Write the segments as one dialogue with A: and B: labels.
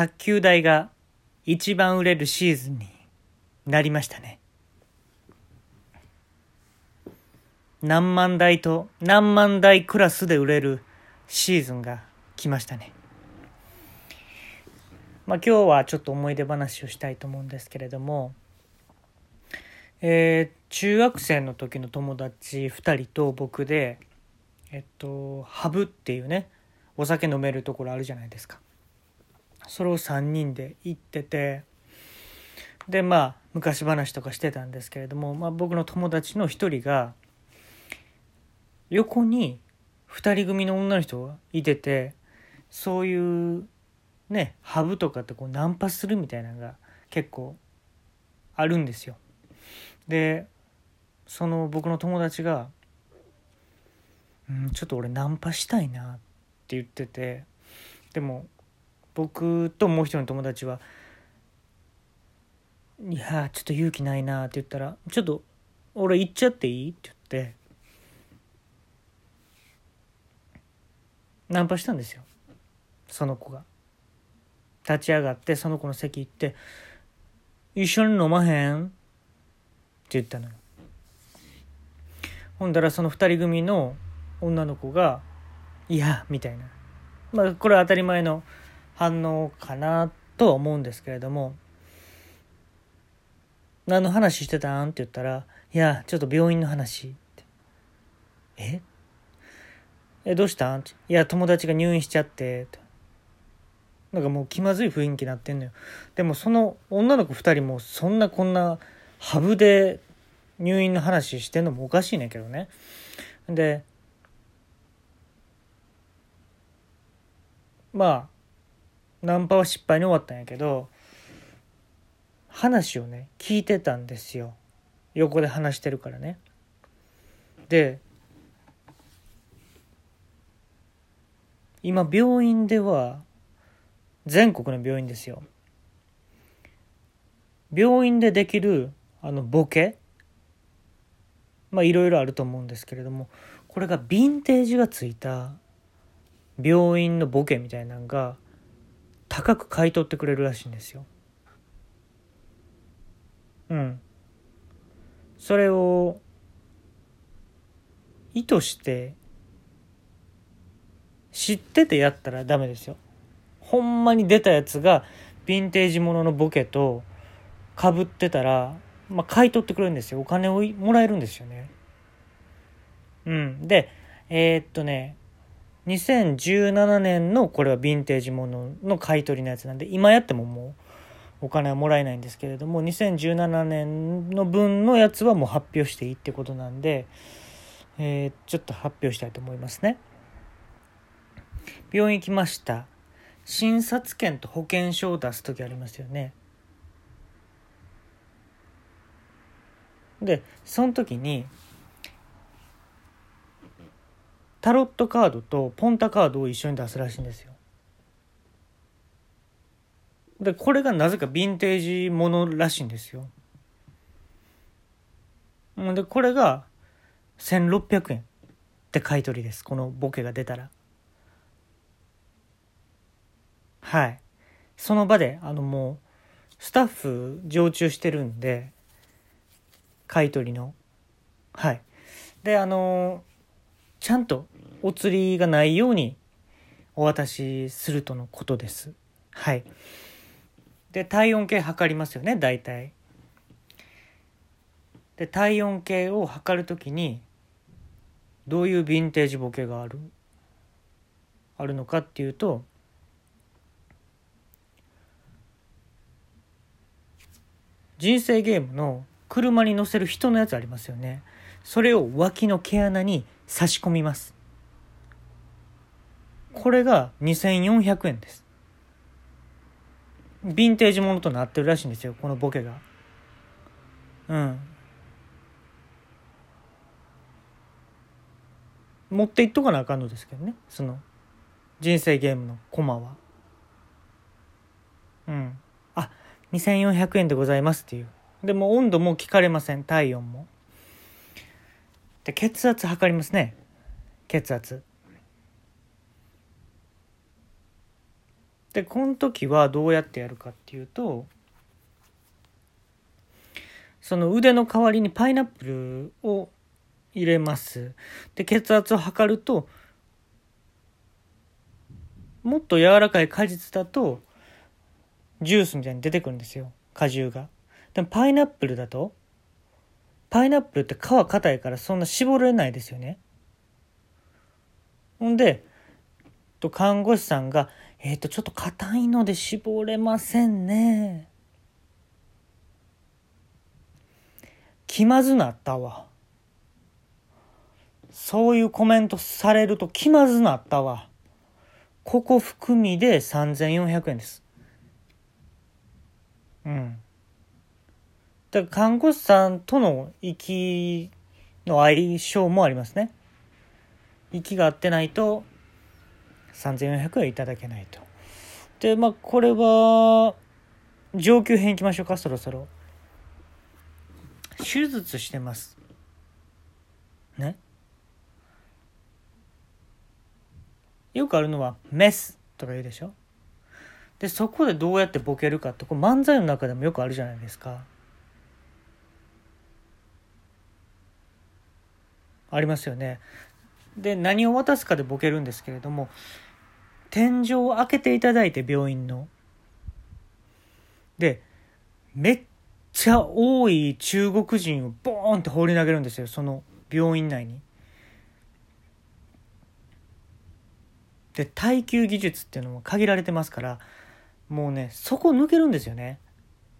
A: 卓球台が一番売れるシーズンになりましたね。何万台と何万台クラスで売れるシーズンが来ましたね。まあ今日はちょっと思い出話をしたいと思うんですけれども、えー、中学生の時の友達2人と僕で、えっと、ハブっていうね、お酒飲めるところあるじゃないですか。それを3人で行ってて、でまあ昔話とかしてたんですけれども、まあ、僕の友達の一人が横に2人組の女の人がいててそういうねハブとかってこうナンパするみたいなのが結構あるんですよ。でその僕の友達が「うんちょっと俺ナンパしたいな」って言っててでも僕ともう一人の友達は「いやちょっと勇気ないな」って言ったら「ちょっと俺行っちゃっていい?」って言ってナンパしたんですよその子が立ち上がってその子の席行って「一緒に飲まへん?」って言ったのよほんだらその2人組の女の子が「いや」みたいなまあこれは当たり前の反応かなとは思うんですけれども「何の話してたん?」って言ったら「いやちょっと病院の話」って「え？えどうしたん?」っていや友達が入院しちゃって」なんかもう気まずい雰囲気になってんのよ。でもその女の子2人もそんなこんなハブで入院の話してんのもおかしいねんけどね。でまあナンパは失敗に終わったんやけど話をね聞いてたんですよ。横で話してるからね。で今病院では全国の病院ですよ。病院でできるあのボケまあいろいろあると思うんですけれどもこれがヴィンテージがついた病院のボケみたいなのが高く買い取ってくれるらしいんですよ。うん。それを意図して知っててやったらダメですよ。ほんまに出たやつがヴィンテージもののボケとかぶってたら、まあ、買い取ってくれるんですよ。お金をもらえるんですよね。うん。で、えー、っとね、2017年のこれはヴィンテージものの買い取りのやつなんで今やってももうお金はもらえないんですけれども2017年の分のやつはもう発表していいってことなんで、えー、ちょっと発表したいと思いますね。病院行きました。診察券と保険証を出す時ありますよね。でその時にタロットカードとポンタカードを一緒に出すらしいんですよ。でこれがなぜかヴィンテージものらしいんですよ。でこれが1600円って買い取りですこのボケが出たら。はいその場であのもうスタッフ常駐してるんで買い取りのはいであのちゃんとお釣りがないようにお渡しするとのことです。はい。で、体温計測りますよね、大体。で、体温計を測るときに、どういうヴィンテージボケがあるあるのかっていうと、人生ゲームの車に乗せる人のやつありますよね。それを脇の毛穴に差し込みます。これが2400円です。ヴィンテージものとなってるらしいんですよ、このボケが。うん。持っていっとかなあかんのですけどね、その、人生ゲームのコマは。うん。あ、2400円でございますっていう。でも温度も聞かれません、体温も。で、血圧測りますね。血圧。でこの時はどうやってやるかっていうとその腕の代わりにパイナップルを入れますで血圧を測るともっと柔らかい果実だとジュースみたいに出てくるんですよ果汁がでもパイナップルだとパイナップルって皮硬いからそんな絞れないですよね。ほんでと看護師さんが「えっ、ー、とちょっと硬いので絞れませんね」気まずなったわ。そういうコメントされると気まずなったわ。ここ含みで3400円です。うん。だから看護師さんとの息の相性もありますね。息が合ってないと3400円いただけないと。でまあこれは上級編いきましょうかそろそろ。手術してます。ね？よくあるのはメスとか言うでしょ？でそこでどうやってボケるかってこ漫才の中でもよくあるじゃないですか。ありますよね。で何を渡すかでボケるんですけれども天井を開けていただいて病院の。でめっちゃ多い中国人をボーンって放り投げるんですよその病院内に。で耐久技術っていうのも限られてますからもうねそこ抜けるんですよね。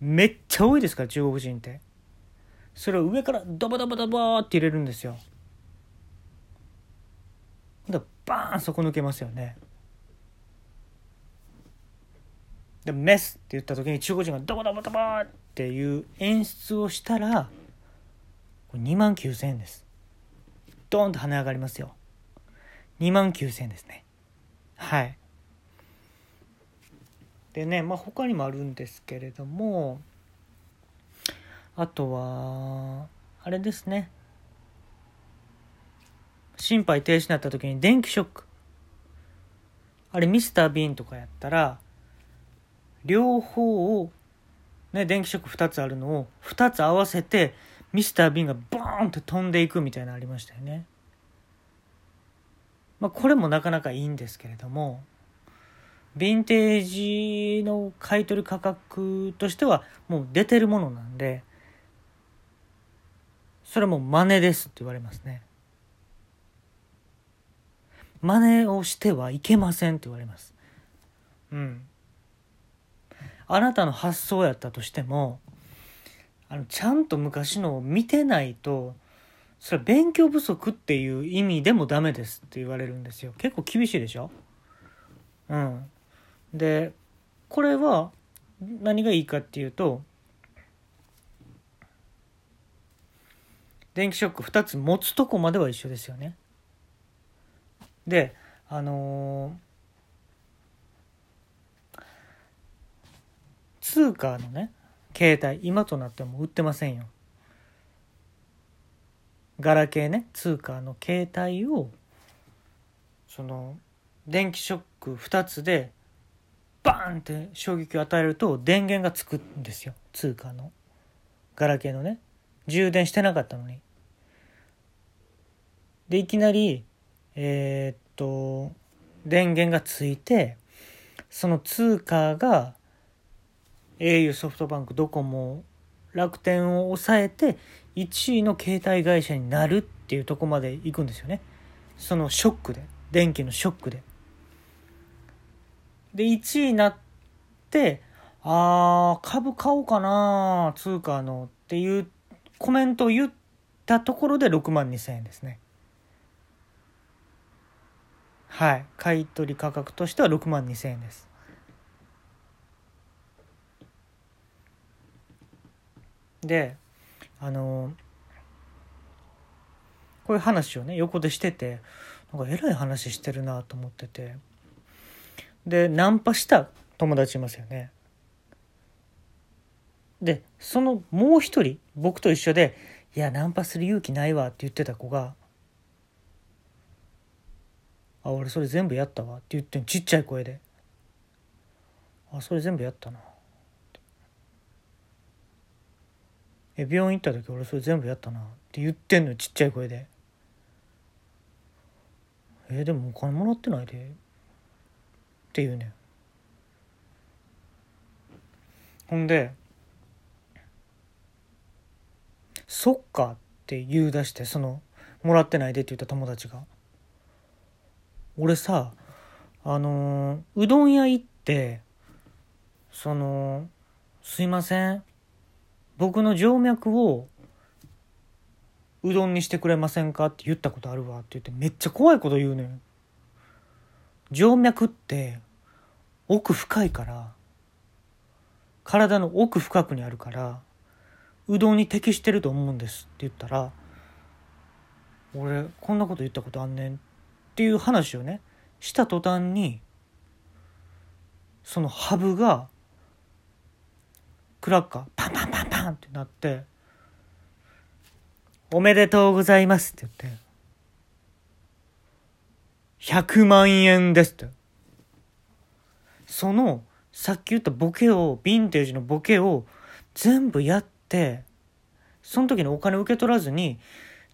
A: めっちゃ多いですから中国人って。それを上からドバドバドバって入れるんですよ。でバーンそこ抜けますよね。でメスって言った時に中国人がドバドバドバっていう演出をしたら2万9000円です。ドーンと跳ね上がりますよ。2万9000円ですね。はい。でねまあ他にもあるんですけれどもあとはあれですね。心肺停止になった時に電気ショックあれミスター・ビーンとかやったら両方をね電気ショック2つあるのを2つ合わせてミスター・ビーンがボーンって飛んでいくみたいなのありましたよね。まあ、これもなかなかいいんですけれどもヴィンテージの買い取り価格としてはもう出てるものなんでそれも真似ですって言われますね真似をしてはいけませんって言われます。うん。あなたの発想やったとしてもあのちゃんと昔のを見てないとそれは勉強不足っていう意味でもダメですって言われるんですよ。結構厳しいでしょ？うん。でこれは何がいいかっていうと電気ショック2つ持つとこまでは一緒ですよねであのー、通貨のね携帯今となっても売ってませんよ。ガラケーね通貨の携帯をその電気ショック2つでバーンって衝撃を与えると電源がつくんですよ。通貨の。ガラケーのね。充電してなかったのに。でいきなりえー、っと電源がついてその通貨が au ソフトバンクドコモ楽天を抑えて1位の携帯会社になるっていうとこまで行くんですよね。そのショックで電気のショックで。で1位になってあー株買おうかな通貨のっていうコメントを言ったところで6万2000円ですね。はい。買取価格としては6万2000円です。であのこういう話をね横でしててなんかえらい話してるなと思ってて。でナンパした友達いますよね。でそのもう一人僕と一緒で「いやナンパする勇気ないわ」って言ってた子が「あ俺それ全部やったわ」って言ってちっちゃい声であそれ全部やったなえ病院行った時俺それ全部やったなって言ってんのちっちゃい声でえでもお金もらってないでって言うねん。ほんで「そっか」って言い出してその「もらってないで」って言った友達が。俺さあのうどん屋行ってその「すいません。僕の静脈をうどんにしてくれませんか?」って言ったことあるわ。って言ってめっちゃ怖いこと言うねん。静脈って奥深いから体の奥深くにあるからうどんに適してると思うんですって言ったら俺こんなこと言ったことあんねん。ってっていう話をねした途端にそのハブがクラッカーパンパンパンパンってなって「おめでとうございます」って言って「100万円です」って。そのさっき言ったボケをヴィンテージのボケを全部やってその時にお金受け取らずに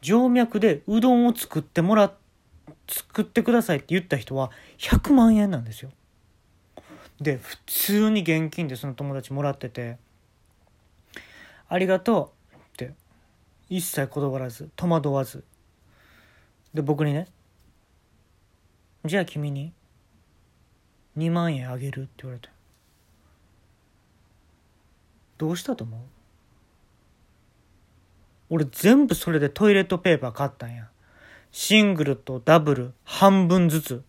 A: 静脈でうどんを作ってもらっ作ってくださいって言った人は100万円なんですよ。で普通に現金でその友達もらってて「ありがとう」って一切断らず戸惑わず。で僕にね「じゃあ君に2万円あげる」って言われて。どうしたと思う？俺全部それでトイレットペーパー買ったんや。シングルとダブル半分ずつ。